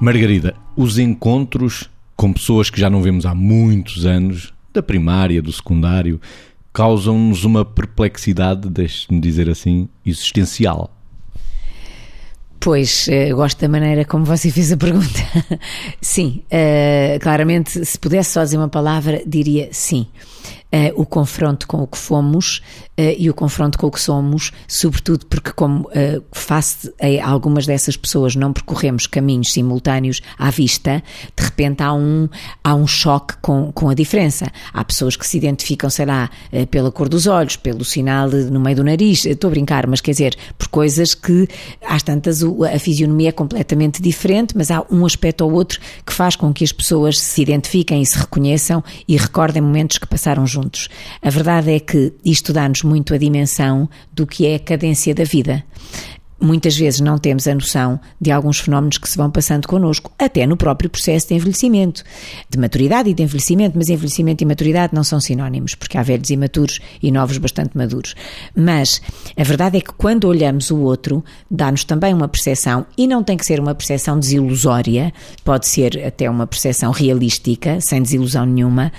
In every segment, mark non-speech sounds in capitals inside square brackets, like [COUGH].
Margarida, os encontros com pessoas que já não vemos há muitos anos, da primária, do secundário, causam-nos uma perplexidade, deixe-me dizer assim, existencial. Pois, uh, gosto da maneira como você fez a pergunta. [LAUGHS] sim, uh, claramente, se pudesse só dizer uma palavra, diria sim. Uh, o confronto com o que fomos uh, e o confronto com o que somos, sobretudo porque, como uh, face a algumas dessas pessoas não percorremos caminhos simultâneos à vista, de repente há um, há um choque com, com a diferença. Há pessoas que se identificam, sei lá, pela cor dos olhos, pelo sinal no meio do nariz, estou a brincar, mas quer dizer, por coisas que às tantas a fisionomia é completamente diferente, mas há um aspecto ou outro que faz com que as pessoas se identifiquem e se reconheçam e recordem momentos que passaram juntos juntos. A verdade é que isto dá-nos muito a dimensão do que é a cadência da vida muitas vezes não temos a noção de alguns fenómenos que se vão passando connosco, até no próprio processo de envelhecimento, de maturidade e de envelhecimento, mas envelhecimento e maturidade não são sinónimos, porque há velhos imaturos e novos bastante maduros. Mas a verdade é que quando olhamos o outro, dá-nos também uma percepção, e não tem que ser uma percepção desilusória, pode ser até uma percepção realística, sem desilusão nenhuma,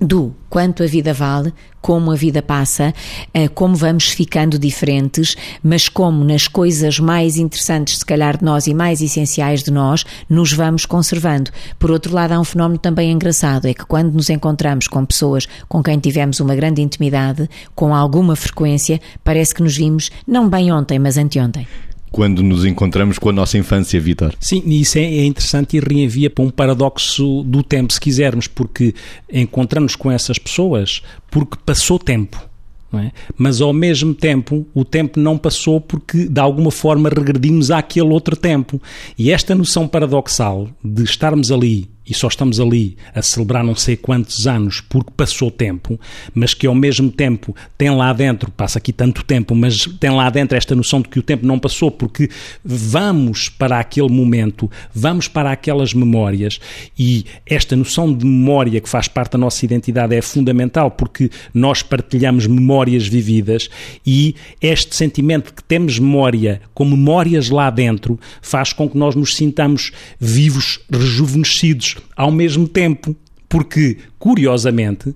do quanto a vida vale, como a vida passa, eh, como vamos ficando diferentes, mas como nas coisas mais interessantes, se calhar, de nós e mais essenciais de nós, nos vamos conservando. Por outro lado, há um fenómeno também engraçado, é que quando nos encontramos com pessoas com quem tivemos uma grande intimidade, com alguma frequência, parece que nos vimos não bem ontem, mas anteontem quando nos encontramos com a nossa infância, Vitor. Sim, isso é, é, interessante e reenvia para um paradoxo do tempo, se quisermos, porque encontramos com essas pessoas porque passou tempo. É? Mas ao mesmo tempo, o tempo não passou porque de alguma forma regredimos àquele outro tempo. E esta noção paradoxal de estarmos ali e só estamos ali a celebrar não sei quantos anos porque passou tempo, mas que ao mesmo tempo tem lá dentro, passa aqui tanto tempo, mas tem lá dentro esta noção de que o tempo não passou porque vamos para aquele momento, vamos para aquelas memórias e esta noção de memória que faz parte da nossa identidade é fundamental porque nós partilhamos memórias vividas e este sentimento que temos memória com memórias lá dentro faz com que nós nos sintamos vivos, rejuvenescidos, ao mesmo tempo, porque, curiosamente,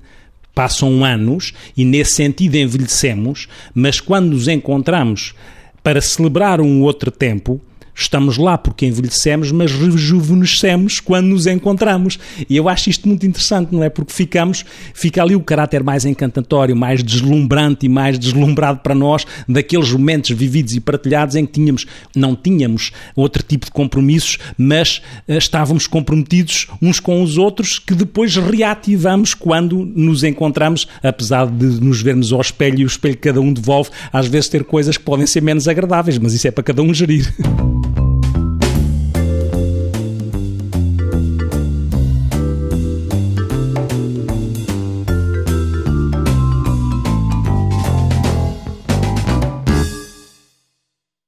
passam anos e nesse sentido envelhecemos, mas quando nos encontramos para celebrar um outro tempo, Estamos lá porque envelhecemos, mas rejuvenescemos quando nos encontramos. E eu acho isto muito interessante, não é? Porque ficamos, fica ali o caráter mais encantatório, mais deslumbrante e mais deslumbrado para nós daqueles momentos vividos e partilhados em que tínhamos, não tínhamos outro tipo de compromissos, mas uh, estávamos comprometidos uns com os outros que depois reativamos quando nos encontramos, apesar de nos vermos ao espelho e o espelho que cada um devolve, às vezes ter coisas que podem ser menos agradáveis, mas isso é para cada um gerir. [LAUGHS]